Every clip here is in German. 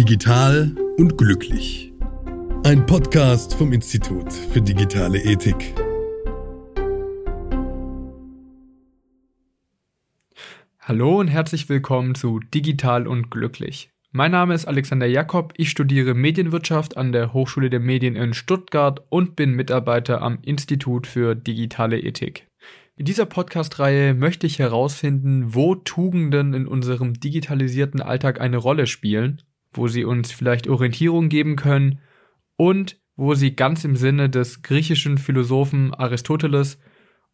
Digital und glücklich. Ein Podcast vom Institut für digitale Ethik. Hallo und herzlich willkommen zu Digital und glücklich. Mein Name ist Alexander Jakob, ich studiere Medienwirtschaft an der Hochschule der Medien in Stuttgart und bin Mitarbeiter am Institut für digitale Ethik. In dieser Podcast-Reihe möchte ich herausfinden, wo Tugenden in unserem digitalisierten Alltag eine Rolle spielen, wo sie uns vielleicht Orientierung geben können und wo sie ganz im Sinne des griechischen Philosophen Aristoteles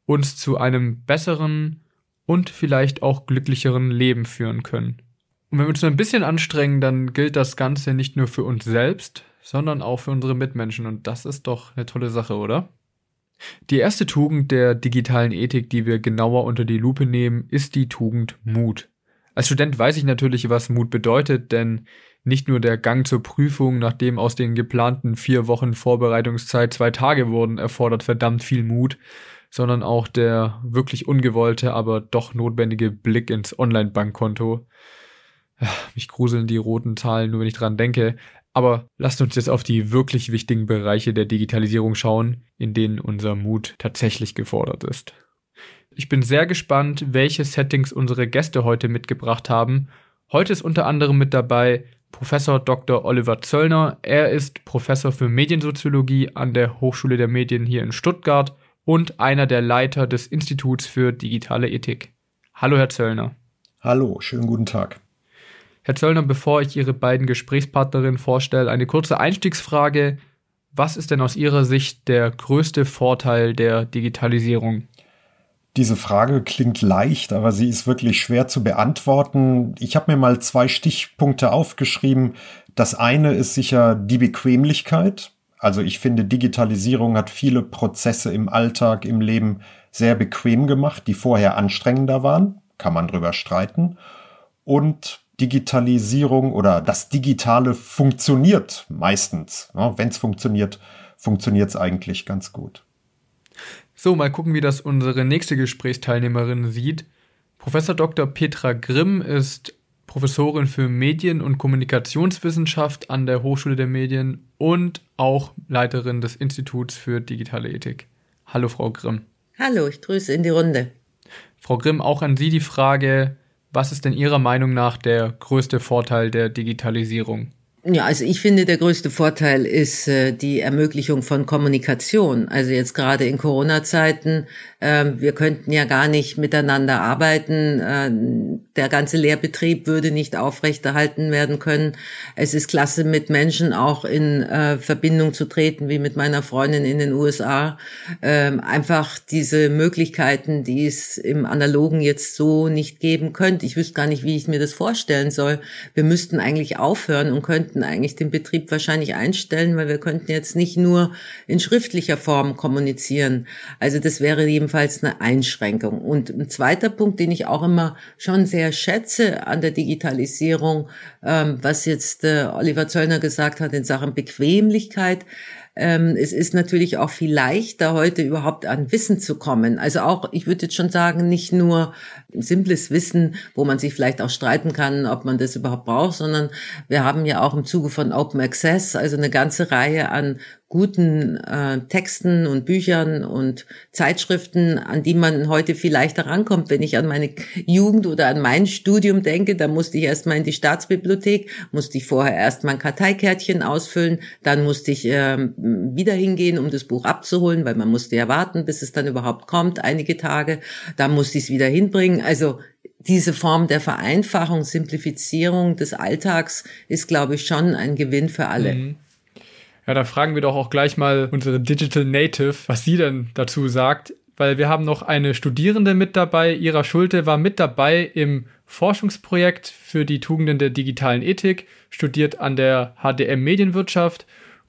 uns zu einem besseren und vielleicht auch glücklicheren Leben führen können. Und wenn wir uns ein bisschen anstrengen, dann gilt das Ganze nicht nur für uns selbst, sondern auch für unsere Mitmenschen. Und das ist doch eine tolle Sache, oder? Die erste Tugend der digitalen Ethik, die wir genauer unter die Lupe nehmen, ist die Tugend Mut. Als Student weiß ich natürlich, was Mut bedeutet, denn nicht nur der Gang zur Prüfung, nachdem aus den geplanten vier Wochen Vorbereitungszeit zwei Tage wurden, erfordert verdammt viel Mut, sondern auch der wirklich ungewollte, aber doch notwendige Blick ins Online-Bankkonto. Mich gruseln die roten Zahlen nur, wenn ich dran denke. Aber lasst uns jetzt auf die wirklich wichtigen Bereiche der Digitalisierung schauen, in denen unser Mut tatsächlich gefordert ist. Ich bin sehr gespannt, welche Settings unsere Gäste heute mitgebracht haben. Heute ist unter anderem mit dabei Professor Dr. Oliver Zöllner. Er ist Professor für Mediensoziologie an der Hochschule der Medien hier in Stuttgart und einer der Leiter des Instituts für digitale Ethik. Hallo, Herr Zöllner. Hallo, schönen guten Tag. Herr Zöllner, bevor ich Ihre beiden Gesprächspartnerinnen vorstelle, eine kurze Einstiegsfrage. Was ist denn aus Ihrer Sicht der größte Vorteil der Digitalisierung? Diese Frage klingt leicht, aber sie ist wirklich schwer zu beantworten. Ich habe mir mal zwei Stichpunkte aufgeschrieben. Das eine ist sicher die Bequemlichkeit. Also ich finde, Digitalisierung hat viele Prozesse im Alltag, im Leben sehr bequem gemacht, die vorher anstrengender waren. Kann man drüber streiten. Und Digitalisierung oder das Digitale funktioniert meistens. Wenn es funktioniert, funktioniert es eigentlich ganz gut. So, mal gucken, wie das unsere nächste Gesprächsteilnehmerin sieht. Professor Dr. Petra Grimm ist Professorin für Medien- und Kommunikationswissenschaft an der Hochschule der Medien und auch Leiterin des Instituts für digitale Ethik. Hallo, Frau Grimm. Hallo, ich grüße in die Runde. Frau Grimm, auch an Sie die Frage, was ist denn Ihrer Meinung nach der größte Vorteil der Digitalisierung? Ja, also ich finde, der größte Vorteil ist äh, die Ermöglichung von Kommunikation. Also jetzt gerade in Corona-Zeiten, wir könnten ja gar nicht miteinander arbeiten. Äh, der ganze Lehrbetrieb würde nicht aufrechterhalten werden können. Es ist klasse, mit Menschen auch in äh, Verbindung zu treten, wie mit meiner Freundin in den USA. Ähm, einfach diese Möglichkeiten, die es im Analogen jetzt so nicht geben könnte. Ich wüsste gar nicht, wie ich mir das vorstellen soll. Wir müssten eigentlich aufhören und könnten eigentlich den Betrieb wahrscheinlich einstellen, weil wir könnten jetzt nicht nur in schriftlicher Form kommunizieren. Also das wäre jedenfalls eine Einschränkung. Und ein zweiter Punkt, den ich auch immer schon sehr schätze an der Digitalisierung, ähm, was jetzt äh, Oliver Zöllner gesagt hat in Sachen Bequemlichkeit, ähm, es ist natürlich auch viel leichter, heute überhaupt an Wissen zu kommen. Also auch, ich würde jetzt schon sagen, nicht nur simples Wissen, wo man sich vielleicht auch streiten kann, ob man das überhaupt braucht, sondern wir haben ja auch im Zuge von Open Access, also eine ganze Reihe an guten äh, Texten und Büchern und Zeitschriften, an die man heute viel leichter rankommt. Wenn ich an meine Jugend oder an mein Studium denke, da musste ich erstmal in die Staatsbibliothek, musste ich vorher erstmal ein Karteikärtchen ausfüllen, dann musste ich äh, wieder hingehen, um das Buch abzuholen, weil man musste ja warten, bis es dann überhaupt kommt, einige Tage. Dann musste ich es wieder hinbringen. Also diese Form der Vereinfachung, Simplifizierung des Alltags ist, glaube ich, schon ein Gewinn für alle. Mhm. Ja, da fragen wir doch auch gleich mal unsere Digital Native, was sie denn dazu sagt, weil wir haben noch eine Studierende mit dabei. Ira Schulte war mit dabei im Forschungsprojekt für die Tugenden der digitalen Ethik, studiert an der HDM Medienwirtschaft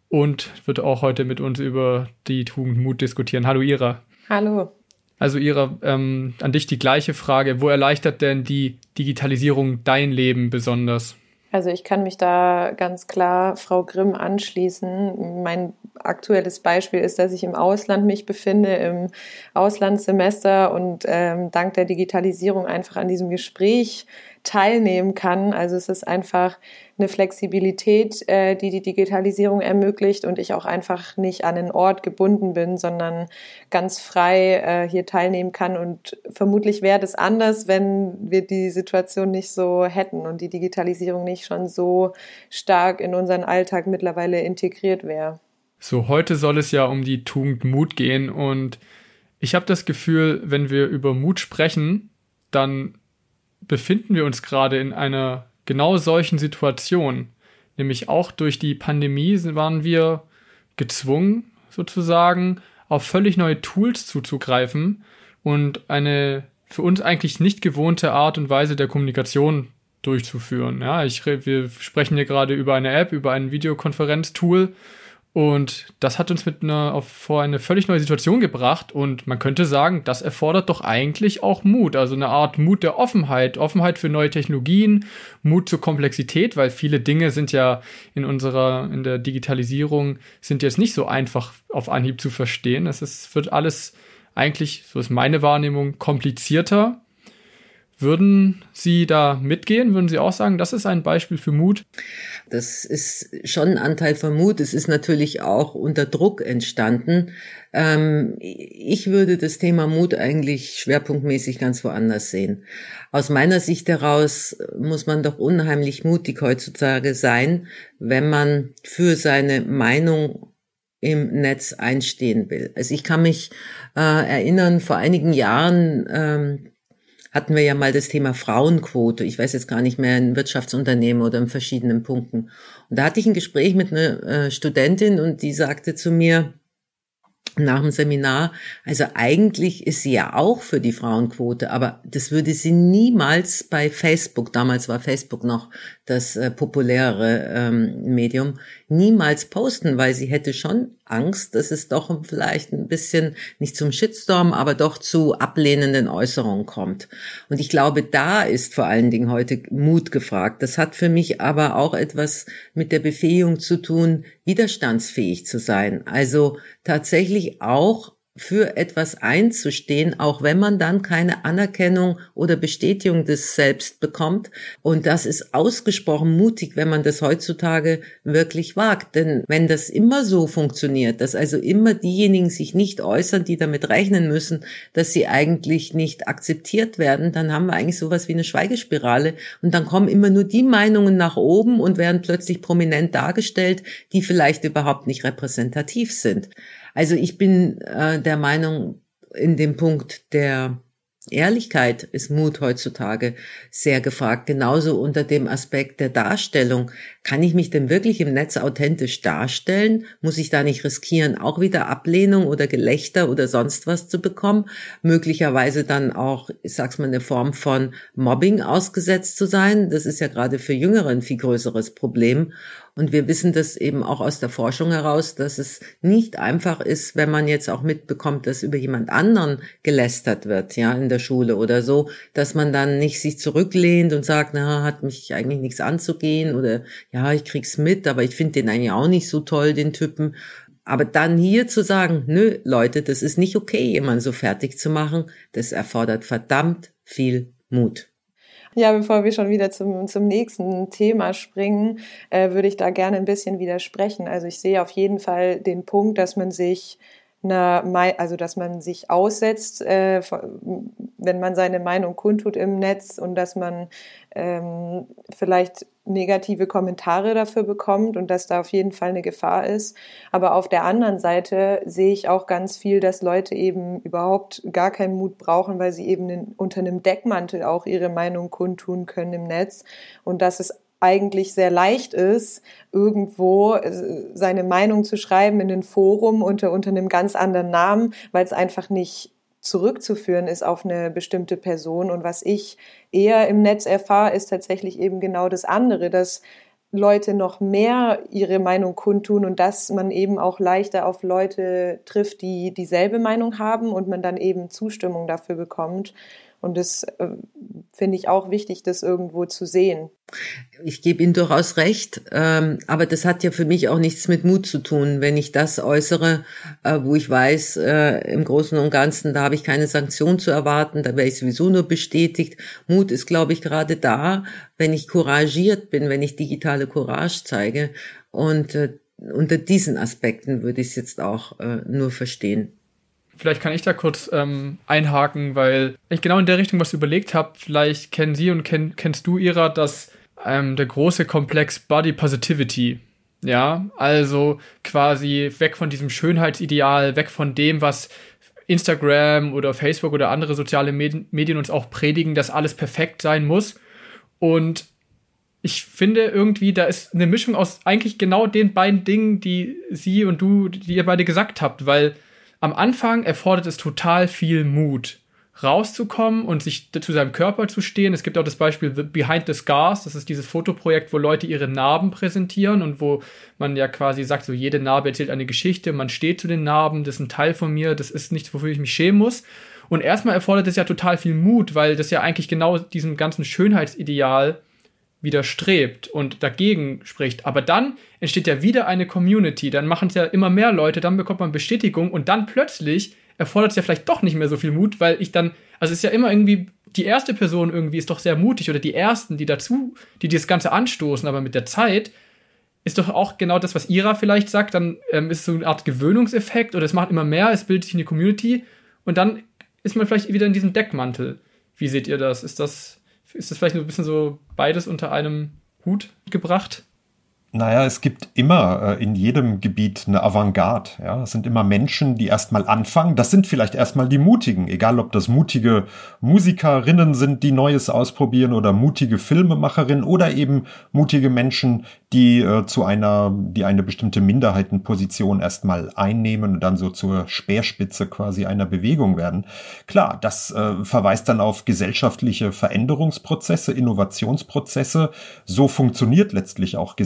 und wird auch heute mit uns über die Tugend Mut diskutieren. Hallo Ira. Hallo. Also Ira, ähm, an dich die gleiche Frage. Wo erleichtert denn die Digitalisierung dein Leben besonders? Also ich kann mich da ganz klar Frau Grimm anschließen. Mein aktuelles Beispiel ist, dass ich im Ausland mich befinde, im Auslandssemester und ähm, dank der Digitalisierung einfach an diesem Gespräch teilnehmen kann. Also es ist einfach eine Flexibilität, äh, die die Digitalisierung ermöglicht und ich auch einfach nicht an einen Ort gebunden bin, sondern ganz frei äh, hier teilnehmen kann. Und vermutlich wäre das anders, wenn wir die Situation nicht so hätten und die Digitalisierung nicht schon so stark in unseren Alltag mittlerweile integriert wäre. So, heute soll es ja um die Tugend Mut gehen und ich habe das Gefühl, wenn wir über Mut sprechen, dann befinden wir uns gerade in einer genau solchen Situation. Nämlich auch durch die Pandemie waren wir gezwungen, sozusagen, auf völlig neue Tools zuzugreifen und eine für uns eigentlich nicht gewohnte Art und Weise der Kommunikation durchzuführen. Ja, ich, wir sprechen hier gerade über eine App, über ein Videokonferenztool und das hat uns mit einer, vor eine völlig neue Situation gebracht. Und man könnte sagen, das erfordert doch eigentlich auch Mut. Also eine Art Mut der Offenheit. Offenheit für neue Technologien, Mut zur Komplexität, weil viele Dinge sind ja in unserer, in der Digitalisierung sind jetzt nicht so einfach auf Anhieb zu verstehen. Es wird alles eigentlich, so ist meine Wahrnehmung, komplizierter. Würden Sie da mitgehen? Würden Sie auch sagen, das ist ein Beispiel für Mut? Das ist schon ein Anteil von Mut. Es ist natürlich auch unter Druck entstanden. Ähm, ich würde das Thema Mut eigentlich schwerpunktmäßig ganz woanders sehen. Aus meiner Sicht heraus muss man doch unheimlich mutig heutzutage sein, wenn man für seine Meinung im Netz einstehen will. Also ich kann mich äh, erinnern, vor einigen Jahren ähm, hatten wir ja mal das Thema Frauenquote. Ich weiß jetzt gar nicht mehr in Wirtschaftsunternehmen oder in verschiedenen Punkten. Und da hatte ich ein Gespräch mit einer äh, Studentin und die sagte zu mir, nach dem Seminar. Also eigentlich ist sie ja auch für die Frauenquote, aber das würde sie niemals bei Facebook, damals war Facebook noch das äh, populärere ähm, Medium, niemals posten, weil sie hätte schon Angst, dass es doch vielleicht ein bisschen nicht zum Shitstorm, aber doch zu ablehnenden Äußerungen kommt. Und ich glaube, da ist vor allen Dingen heute Mut gefragt. Das hat für mich aber auch etwas mit der Befähigung zu tun, widerstandsfähig zu sein. Also tatsächlich auch für etwas einzustehen, auch wenn man dann keine Anerkennung oder Bestätigung des Selbst bekommt. Und das ist ausgesprochen mutig, wenn man das heutzutage wirklich wagt. Denn wenn das immer so funktioniert, dass also immer diejenigen sich nicht äußern, die damit rechnen müssen, dass sie eigentlich nicht akzeptiert werden, dann haben wir eigentlich sowas wie eine Schweigespirale. Und dann kommen immer nur die Meinungen nach oben und werden plötzlich prominent dargestellt, die vielleicht überhaupt nicht repräsentativ sind. Also ich bin äh, der Meinung, in dem Punkt der Ehrlichkeit ist Mut heutzutage sehr gefragt. Genauso unter dem Aspekt der Darstellung. Kann ich mich denn wirklich im Netz authentisch darstellen? Muss ich da nicht riskieren, auch wieder Ablehnung oder Gelächter oder sonst was zu bekommen? Möglicherweise dann auch, ich sag's mal, eine Form von Mobbing ausgesetzt zu sein. Das ist ja gerade für Jüngere ein viel größeres Problem. Und wir wissen das eben auch aus der Forschung heraus, dass es nicht einfach ist, wenn man jetzt auch mitbekommt, dass über jemand anderen gelästert wird, ja, in der Schule oder so, dass man dann nicht sich zurücklehnt und sagt, na, hat mich eigentlich nichts anzugehen oder ja, ich krieg's mit, aber ich finde den eigentlich auch nicht so toll, den Typen. Aber dann hier zu sagen, nö, Leute, das ist nicht okay, jemanden so fertig zu machen, das erfordert verdammt viel Mut. Ja, bevor wir schon wieder zum, zum nächsten Thema springen, äh, würde ich da gerne ein bisschen widersprechen. Also ich sehe auf jeden Fall den Punkt, dass man sich eine, also dass man sich aussetzt, äh, wenn man seine Meinung kundtut im Netz und dass man ähm, vielleicht negative Kommentare dafür bekommt und dass da auf jeden Fall eine Gefahr ist. Aber auf der anderen Seite sehe ich auch ganz viel, dass Leute eben überhaupt gar keinen Mut brauchen, weil sie eben in, unter einem Deckmantel auch ihre Meinung kundtun können im Netz und dass es eigentlich sehr leicht ist, irgendwo äh, seine Meinung zu schreiben in ein Forum unter, unter einem ganz anderen Namen, weil es einfach nicht zurückzuführen ist auf eine bestimmte Person. Und was ich eher im Netz erfahre, ist tatsächlich eben genau das andere, dass Leute noch mehr ihre Meinung kundtun und dass man eben auch leichter auf Leute trifft, die dieselbe Meinung haben und man dann eben Zustimmung dafür bekommt. Und das äh, finde ich auch wichtig, das irgendwo zu sehen. Ich gebe Ihnen durchaus recht, ähm, aber das hat ja für mich auch nichts mit Mut zu tun, wenn ich das äußere, äh, wo ich weiß, äh, im Großen und Ganzen, da habe ich keine Sanktion zu erwarten, da wäre ich sowieso nur bestätigt. Mut ist, glaube ich, gerade da, wenn ich couragiert bin, wenn ich digitale Courage zeige. Und äh, unter diesen Aspekten würde ich es jetzt auch äh, nur verstehen. Vielleicht kann ich da kurz ähm, einhaken, weil ich genau in der Richtung was überlegt habe. Vielleicht kennen Sie und kenn, kennst du Ira, dass ähm, der große Komplex Body Positivity. Ja, also quasi weg von diesem Schönheitsideal, weg von dem, was Instagram oder Facebook oder andere soziale Medien uns auch predigen, dass alles perfekt sein muss. Und ich finde irgendwie, da ist eine Mischung aus eigentlich genau den beiden Dingen, die sie und du, die ihr beide gesagt habt, weil am Anfang erfordert es total viel Mut, rauszukommen und sich zu seinem Körper zu stehen. Es gibt auch das Beispiel Behind the Scars, das ist dieses Fotoprojekt, wo Leute ihre Narben präsentieren und wo man ja quasi sagt, so jede Narbe erzählt eine Geschichte, man steht zu den Narben, das ist ein Teil von mir, das ist nichts, wofür ich mich schämen muss. Und erstmal erfordert es ja total viel Mut, weil das ja eigentlich genau diesem ganzen Schönheitsideal widerstrebt und dagegen spricht. Aber dann entsteht ja wieder eine Community, dann machen es ja immer mehr Leute, dann bekommt man Bestätigung und dann plötzlich erfordert es ja vielleicht doch nicht mehr so viel Mut, weil ich dann, also es ist ja immer irgendwie, die erste Person irgendwie ist doch sehr mutig oder die ersten, die dazu, die das Ganze anstoßen, aber mit der Zeit ist doch auch genau das, was Ira vielleicht sagt, dann ähm, ist es so eine Art Gewöhnungseffekt oder es macht immer mehr, es bildet sich eine Community und dann ist man vielleicht wieder in diesem Deckmantel. Wie seht ihr das? Ist das ist das vielleicht ein bisschen so beides unter einem Hut gebracht? Naja, es gibt immer äh, in jedem Gebiet eine Avantgarde. Ja? Es sind immer Menschen, die erstmal anfangen. Das sind vielleicht erstmal die Mutigen, egal ob das mutige Musikerinnen sind, die Neues ausprobieren oder mutige Filmemacherinnen oder eben mutige Menschen, die äh, zu einer, die eine bestimmte Minderheitenposition erstmal einnehmen und dann so zur Speerspitze quasi einer Bewegung werden. Klar, das äh, verweist dann auf gesellschaftliche Veränderungsprozesse, Innovationsprozesse. So funktioniert letztlich auch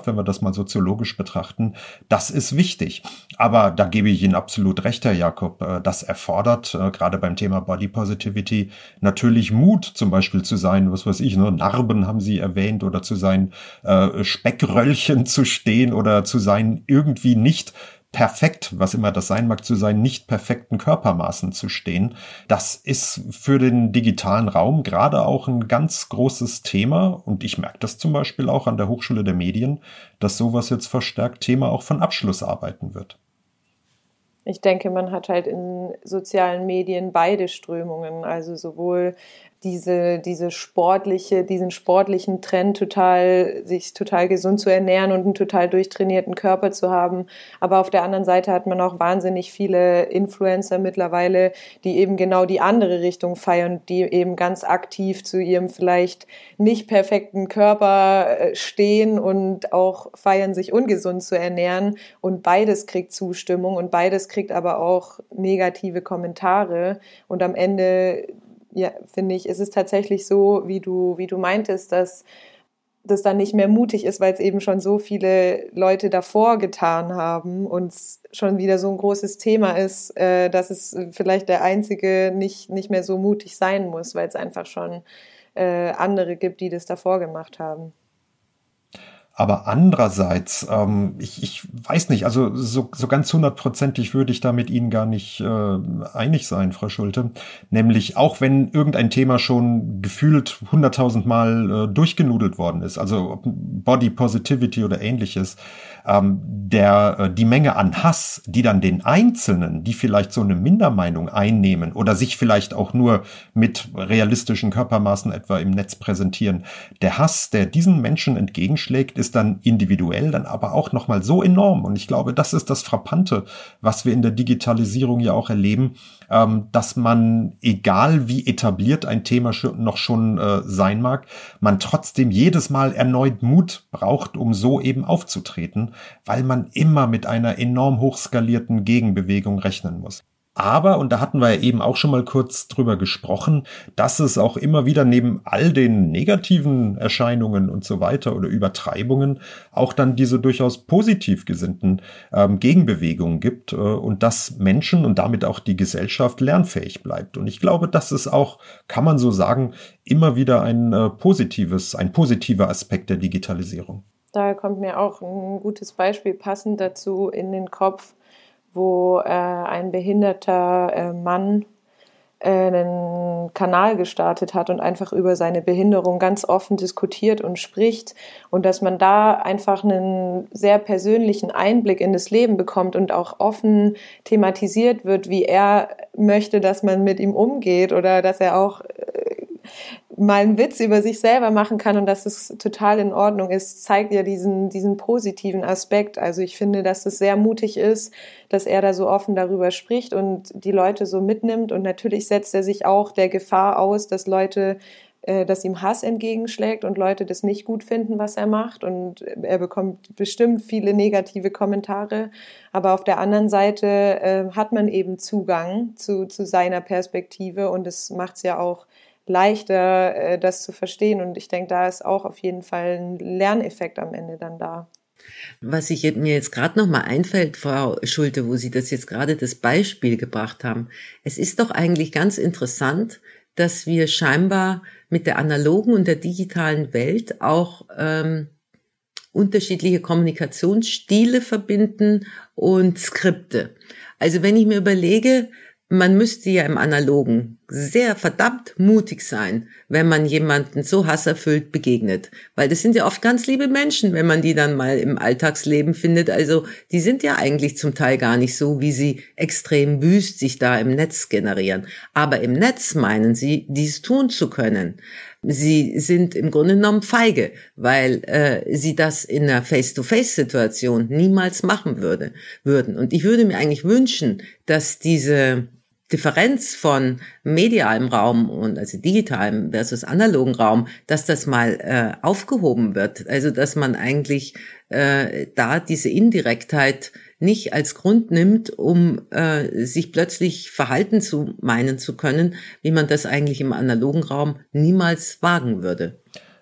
Gesellschaft, wenn wir das mal soziologisch betrachten. Das ist wichtig. Aber da gebe ich Ihnen absolut recht, Herr Jakob. Äh, das erfordert, äh, gerade beim Thema Body Positivity, natürlich Mut, zum Beispiel zu sein, was weiß ich, ne, Narben haben Sie erwähnt, oder zu sein, äh, Speckröllchen zu stehen oder zu sein, irgendwie nicht perfekt, was immer das sein mag, zu sein, nicht perfekten Körpermaßen zu stehen. Das ist für den digitalen Raum gerade auch ein ganz großes Thema. Und ich merke das zum Beispiel auch an der Hochschule der Medien, dass sowas jetzt verstärkt Thema auch von Abschlussarbeiten wird. Ich denke, man hat halt in sozialen Medien beide Strömungen, also sowohl diese, diese sportliche, diesen sportlichen Trend total, sich total gesund zu ernähren und einen total durchtrainierten Körper zu haben. Aber auf der anderen Seite hat man auch wahnsinnig viele Influencer mittlerweile, die eben genau die andere Richtung feiern, die eben ganz aktiv zu ihrem vielleicht nicht perfekten Körper äh, stehen und auch feiern, sich ungesund zu ernähren. Und beides kriegt Zustimmung und beides kriegt aber auch negative Kommentare. Und am Ende ja, finde ich, ist es tatsächlich so, wie du, wie du meintest, dass das dann nicht mehr mutig ist, weil es eben schon so viele Leute davor getan haben und es schon wieder so ein großes Thema ist, äh, dass es vielleicht der Einzige nicht, nicht mehr so mutig sein muss, weil es einfach schon äh, andere gibt, die das davor gemacht haben. Aber andererseits, ähm, ich, ich weiß nicht, also so, so ganz hundertprozentig würde ich da mit Ihnen gar nicht äh, einig sein, Frau Schulte. Nämlich auch wenn irgendein Thema schon gefühlt hunderttausendmal äh, durchgenudelt worden ist, also Body Positivity oder ähnliches, ähm, der, äh, die Menge an Hass, die dann den Einzelnen, die vielleicht so eine Mindermeinung einnehmen oder sich vielleicht auch nur mit realistischen Körpermaßen etwa im Netz präsentieren, der Hass, der diesen Menschen entgegenschlägt, ist dann individuell, dann aber auch nochmal so enorm. Und ich glaube, das ist das Frappante, was wir in der Digitalisierung ja auch erleben, ähm, dass man, egal wie etabliert ein Thema noch schon äh, sein mag, man trotzdem jedes Mal erneut Mut braucht, um so eben aufzutreten weil man immer mit einer enorm hochskalierten Gegenbewegung rechnen muss. Aber, und da hatten wir ja eben auch schon mal kurz drüber gesprochen, dass es auch immer wieder neben all den negativen Erscheinungen und so weiter oder Übertreibungen auch dann diese durchaus positiv gesinnten ähm, Gegenbewegungen gibt äh, und dass Menschen und damit auch die Gesellschaft lernfähig bleibt. Und ich glaube, das ist auch, kann man so sagen, immer wieder ein äh, positives, ein positiver Aspekt der Digitalisierung. Da kommt mir auch ein gutes Beispiel passend dazu in den Kopf wo äh, ein behinderter äh, Mann äh, einen Kanal gestartet hat und einfach über seine Behinderung ganz offen diskutiert und spricht und dass man da einfach einen sehr persönlichen Einblick in das Leben bekommt und auch offen thematisiert wird, wie er möchte, dass man mit ihm umgeht oder dass er auch äh, mal einen Witz über sich selber machen kann und dass es total in Ordnung ist, zeigt ja diesen, diesen positiven Aspekt. Also ich finde, dass es sehr mutig ist, dass er da so offen darüber spricht und die Leute so mitnimmt. Und natürlich setzt er sich auch der Gefahr aus, dass Leute äh, dass ihm Hass entgegenschlägt und Leute das nicht gut finden, was er macht. Und er bekommt bestimmt viele negative Kommentare. Aber auf der anderen Seite äh, hat man eben Zugang zu, zu seiner Perspektive und es macht es ja auch leichter, äh, das zu verstehen. Und ich denke, da ist auch auf jeden Fall ein Lerneffekt am Ende dann da. Was ich mir jetzt gerade noch mal einfällt, Frau Schulte, wo Sie das jetzt gerade das Beispiel gebracht haben. Es ist doch eigentlich ganz interessant, dass wir scheinbar mit der analogen und der digitalen Welt auch ähm, unterschiedliche Kommunikationsstile verbinden und Skripte. Also wenn ich mir überlege, man müsste ja im Analogen sehr verdammt mutig sein, wenn man jemanden so hasserfüllt begegnet. Weil das sind ja oft ganz liebe Menschen, wenn man die dann mal im Alltagsleben findet. Also die sind ja eigentlich zum Teil gar nicht so, wie sie extrem wüst sich da im Netz generieren. Aber im Netz meinen sie, dies tun zu können. Sie sind im Grunde genommen feige, weil äh, sie das in einer Face-to-Face-Situation niemals machen würde, würden. Und ich würde mir eigentlich wünschen, dass diese Differenz von medialem Raum und also digitalem versus analogen Raum, dass das mal äh, aufgehoben wird. Also dass man eigentlich äh, da diese Indirektheit nicht als Grund nimmt, um äh, sich plötzlich verhalten zu meinen zu können, wie man das eigentlich im analogen Raum niemals wagen würde.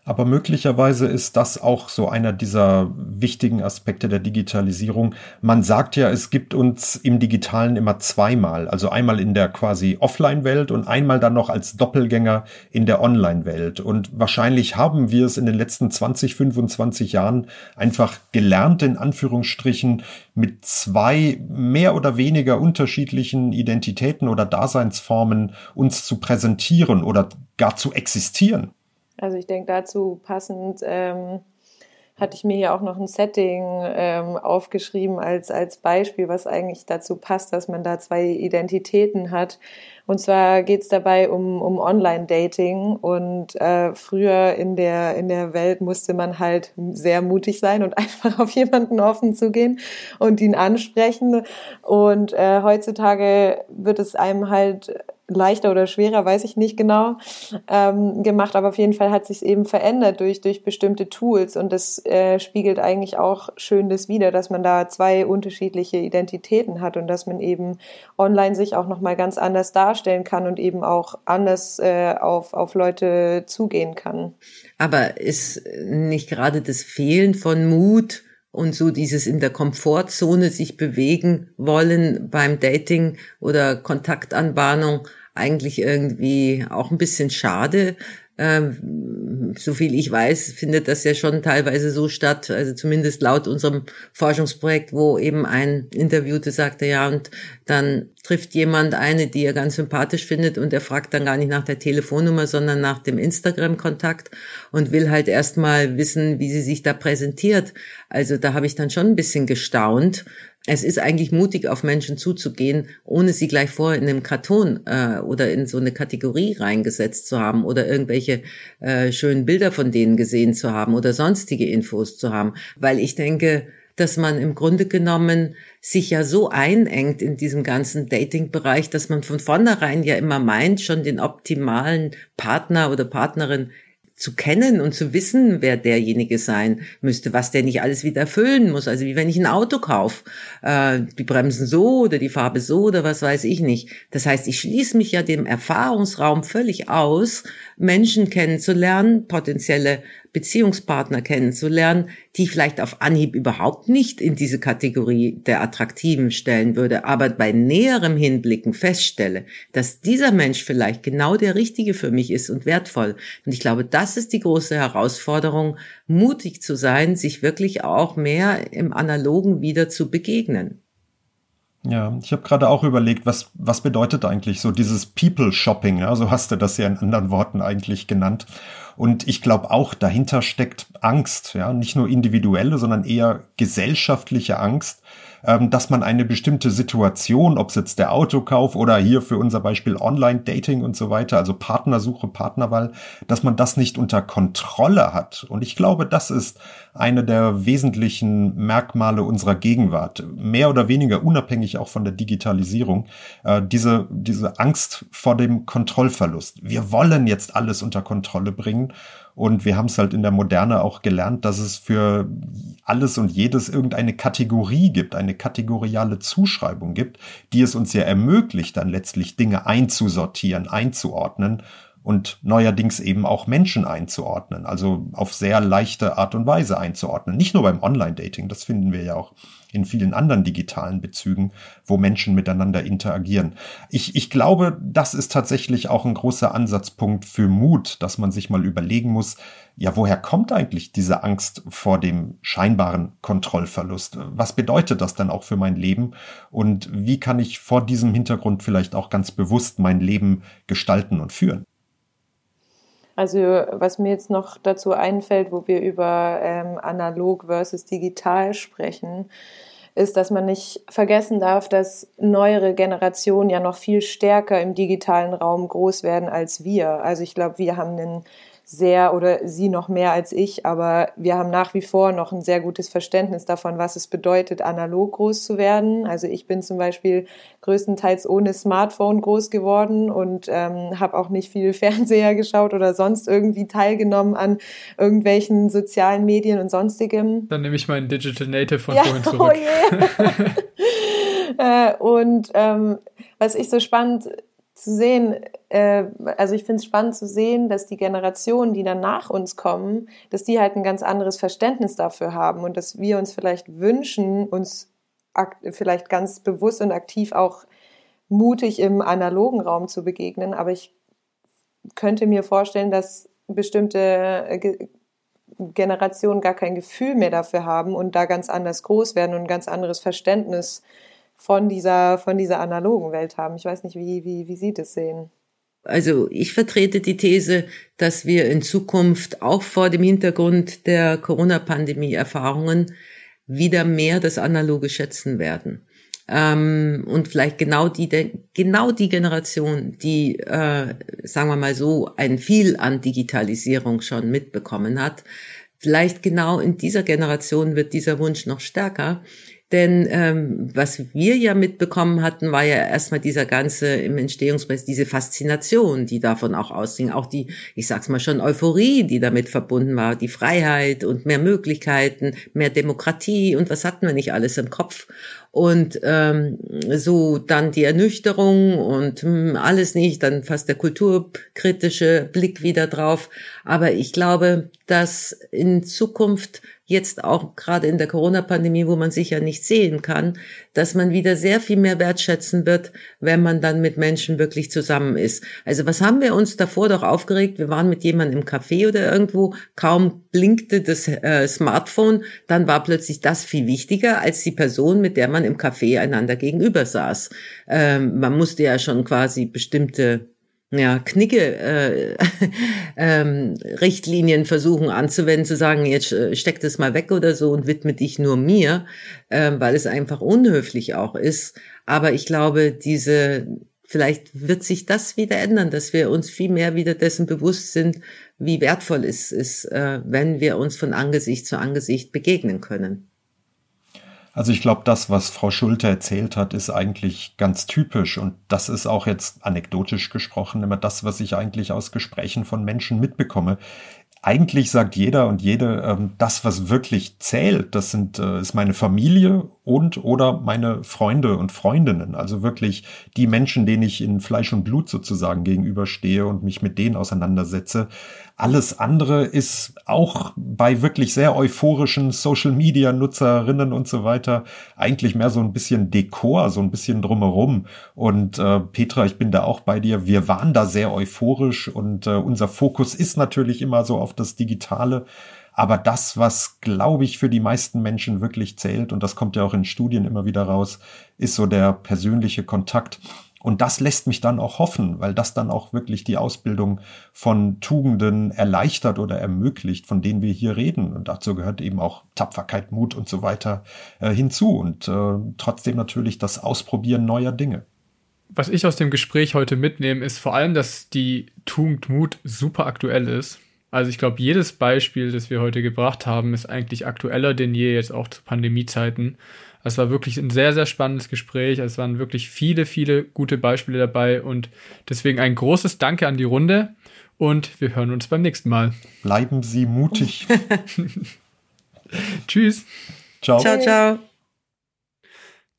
Aber möglicherweise ist das auch so einer dieser wichtigen Aspekte der Digitalisierung. Man sagt ja, es gibt uns im Digitalen immer zweimal. Also einmal in der quasi Offline-Welt und einmal dann noch als Doppelgänger in der Online-Welt. Und wahrscheinlich haben wir es in den letzten 20, 25 Jahren einfach gelernt, in Anführungsstrichen, mit zwei mehr oder weniger unterschiedlichen Identitäten oder Daseinsformen uns zu präsentieren oder gar zu existieren. Also ich denke dazu passend ähm, hatte ich mir hier auch noch ein Setting ähm, aufgeschrieben als, als Beispiel, was eigentlich dazu passt, dass man da zwei Identitäten hat. Und zwar geht es dabei um, um Online-Dating. Und äh, früher in der, in der Welt musste man halt sehr mutig sein und einfach auf jemanden offen zugehen und ihn ansprechen. Und äh, heutzutage wird es einem halt leichter oder schwerer, weiß ich nicht genau, ähm, gemacht. Aber auf jeden Fall hat sich eben verändert durch, durch bestimmte Tools. Und das äh, spiegelt eigentlich auch schön das wider, dass man da zwei unterschiedliche Identitäten hat und dass man eben online sich auch nochmal ganz anders darstellen kann und eben auch anders äh, auf, auf Leute zugehen kann. Aber ist nicht gerade das Fehlen von Mut und so dieses in der Komfortzone sich bewegen wollen beim Dating oder Kontaktanbahnung eigentlich irgendwie auch ein bisschen schade. Ähm, so viel ich weiß, findet das ja schon teilweise so statt, also zumindest laut unserem Forschungsprojekt, wo eben ein Interviewte sagte, ja, und dann trifft jemand eine, die er ganz sympathisch findet und er fragt dann gar nicht nach der Telefonnummer, sondern nach dem Instagram-Kontakt und will halt erstmal wissen, wie sie sich da präsentiert. Also da habe ich dann schon ein bisschen gestaunt, es ist eigentlich mutig, auf Menschen zuzugehen, ohne sie gleich vorher in einem Karton äh, oder in so eine Kategorie reingesetzt zu haben oder irgendwelche äh, schönen Bilder von denen gesehen zu haben oder sonstige Infos zu haben. Weil ich denke, dass man im Grunde genommen sich ja so einengt in diesem ganzen Dating-Bereich, dass man von vornherein ja immer meint, schon den optimalen Partner oder Partnerin zu kennen und zu wissen, wer derjenige sein müsste, was der nicht alles wieder erfüllen muss. Also wie wenn ich ein Auto kaufe, äh, die Bremsen so oder die Farbe so oder was weiß ich nicht. Das heißt, ich schließe mich ja dem Erfahrungsraum völlig aus, Menschen kennenzulernen, potenzielle Beziehungspartner kennenzulernen, die vielleicht auf Anhieb überhaupt nicht in diese Kategorie der Attraktiven stellen würde, aber bei näherem Hinblicken feststelle, dass dieser Mensch vielleicht genau der Richtige für mich ist und wertvoll. Und ich glaube, das ist die große Herausforderung, mutig zu sein, sich wirklich auch mehr im Analogen wieder zu begegnen. Ja, ich habe gerade auch überlegt, was, was bedeutet eigentlich so dieses People-Shopping? Ja, so hast du das ja in anderen Worten eigentlich genannt. Und ich glaube auch, dahinter steckt Angst, ja, nicht nur individuelle, sondern eher gesellschaftliche Angst, dass man eine bestimmte Situation, ob es jetzt der Autokauf oder hier für unser Beispiel Online-Dating und so weiter, also Partnersuche, Partnerwahl, dass man das nicht unter Kontrolle hat. Und ich glaube, das ist eine der wesentlichen Merkmale unserer Gegenwart, mehr oder weniger unabhängig auch von der Digitalisierung, äh, diese, diese Angst vor dem Kontrollverlust. Wir wollen jetzt alles unter Kontrolle bringen und wir haben es halt in der Moderne auch gelernt, dass es für alles und jedes irgendeine Kategorie gibt, eine kategoriale Zuschreibung gibt, die es uns ja ermöglicht, dann letztlich Dinge einzusortieren, einzuordnen und neuerdings eben auch Menschen einzuordnen, also auf sehr leichte Art und Weise einzuordnen. Nicht nur beim Online-Dating, das finden wir ja auch in vielen anderen digitalen Bezügen, wo Menschen miteinander interagieren. Ich, ich glaube, das ist tatsächlich auch ein großer Ansatzpunkt für Mut, dass man sich mal überlegen muss, ja, woher kommt eigentlich diese Angst vor dem scheinbaren Kontrollverlust? Was bedeutet das dann auch für mein Leben? Und wie kann ich vor diesem Hintergrund vielleicht auch ganz bewusst mein Leben gestalten und führen? Also was mir jetzt noch dazu einfällt, wo wir über ähm, analog versus digital sprechen, ist, dass man nicht vergessen darf, dass neuere Generationen ja noch viel stärker im digitalen Raum groß werden als wir. Also ich glaube, wir haben einen sehr oder sie noch mehr als ich, aber wir haben nach wie vor noch ein sehr gutes Verständnis davon, was es bedeutet, analog groß zu werden. Also ich bin zum Beispiel größtenteils ohne Smartphone groß geworden und ähm, habe auch nicht viel Fernseher geschaut oder sonst irgendwie teilgenommen an irgendwelchen sozialen Medien und sonstigem. Dann nehme ich meinen Digital Native von ja, vorhin zurück. Oh yeah. äh, und ähm, was ich so spannend zu sehen, äh, also ich finde es spannend zu sehen, dass die Generationen, die dann nach uns kommen, dass die halt ein ganz anderes Verständnis dafür haben und dass wir uns vielleicht wünschen, uns vielleicht ganz bewusst und aktiv auch mutig im analogen Raum zu begegnen. Aber ich könnte mir vorstellen, dass bestimmte äh, Generationen gar kein Gefühl mehr dafür haben und da ganz anders groß werden und ein ganz anderes Verständnis von dieser, von dieser analogen Welt haben. Ich weiß nicht, wie, wie, wie Sie das sehen. Also ich vertrete die These, dass wir in Zukunft auch vor dem Hintergrund der Corona-Pandemie-Erfahrungen wieder mehr das Analoge schätzen werden. Ähm, und vielleicht genau die, genau die Generation, die, äh, sagen wir mal so, ein viel an Digitalisierung schon mitbekommen hat, vielleicht genau in dieser Generation wird dieser Wunsch noch stärker, denn ähm, was wir ja mitbekommen hatten, war ja erstmal dieser ganze im Entstehungsprozess, diese Faszination, die davon auch ausging, auch die, ich sag's mal schon, Euphorie, die damit verbunden war, die Freiheit und mehr Möglichkeiten, mehr Demokratie und was hatten wir nicht alles im Kopf. Und ähm, so dann die Ernüchterung und hm, alles nicht, dann fast der kulturkritische Blick wieder drauf. Aber ich glaube, dass in Zukunft jetzt auch gerade in der Corona-Pandemie, wo man sich ja nicht sehen kann, dass man wieder sehr viel mehr wertschätzen wird, wenn man dann mit Menschen wirklich zusammen ist. Also was haben wir uns davor doch aufgeregt? Wir waren mit jemandem im Café oder irgendwo, kaum blinkte das äh, Smartphone, dann war plötzlich das viel wichtiger als die Person, mit der man im Café einander gegenüber saß. Ähm, man musste ja schon quasi bestimmte ja, Knicke äh, ähm, Richtlinien versuchen anzuwenden, zu sagen, jetzt äh, steck das mal weg oder so und widme dich nur mir, äh, weil es einfach unhöflich auch ist. Aber ich glaube, diese vielleicht wird sich das wieder ändern, dass wir uns viel mehr wieder dessen bewusst sind, wie wertvoll es ist, äh, wenn wir uns von Angesicht zu Angesicht begegnen können. Also ich glaube, das, was Frau Schulte erzählt hat, ist eigentlich ganz typisch und das ist auch jetzt anekdotisch gesprochen immer das, was ich eigentlich aus Gesprächen von Menschen mitbekomme. eigentlich sagt jeder und jede, ähm, das, was wirklich zählt, das sind, äh, ist meine Familie und oder meine Freunde und Freundinnen. Also wirklich die Menschen, denen ich in Fleisch und Blut sozusagen gegenüberstehe und mich mit denen auseinandersetze. Alles andere ist auch bei wirklich sehr euphorischen Social Media Nutzerinnen und so weiter eigentlich mehr so ein bisschen Dekor, so ein bisschen drumherum. Und äh, Petra, ich bin da auch bei dir. Wir waren da sehr euphorisch und äh, unser Fokus ist natürlich immer so auf das Digitale. Aber das, was, glaube ich, für die meisten Menschen wirklich zählt, und das kommt ja auch in Studien immer wieder raus, ist so der persönliche Kontakt. Und das lässt mich dann auch hoffen, weil das dann auch wirklich die Ausbildung von Tugenden erleichtert oder ermöglicht, von denen wir hier reden. Und dazu gehört eben auch Tapferkeit, Mut und so weiter äh, hinzu. Und äh, trotzdem natürlich das Ausprobieren neuer Dinge. Was ich aus dem Gespräch heute mitnehme, ist vor allem, dass die Tugend Mut super aktuell ist. Also ich glaube, jedes Beispiel, das wir heute gebracht haben, ist eigentlich aktueller denn je jetzt auch zu Pandemiezeiten. Es war wirklich ein sehr, sehr spannendes Gespräch. Es waren wirklich viele, viele gute Beispiele dabei und deswegen ein großes Danke an die Runde und wir hören uns beim nächsten Mal. Bleiben Sie mutig. Tschüss. Ciao. Ciao, ciao.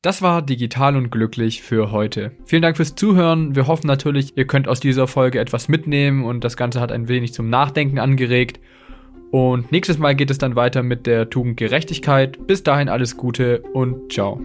Das war Digital und Glücklich für heute. Vielen Dank fürs Zuhören. Wir hoffen natürlich, ihr könnt aus dieser Folge etwas mitnehmen und das Ganze hat ein wenig zum Nachdenken angeregt. Und nächstes Mal geht es dann weiter mit der Tugend Gerechtigkeit. Bis dahin alles Gute und ciao.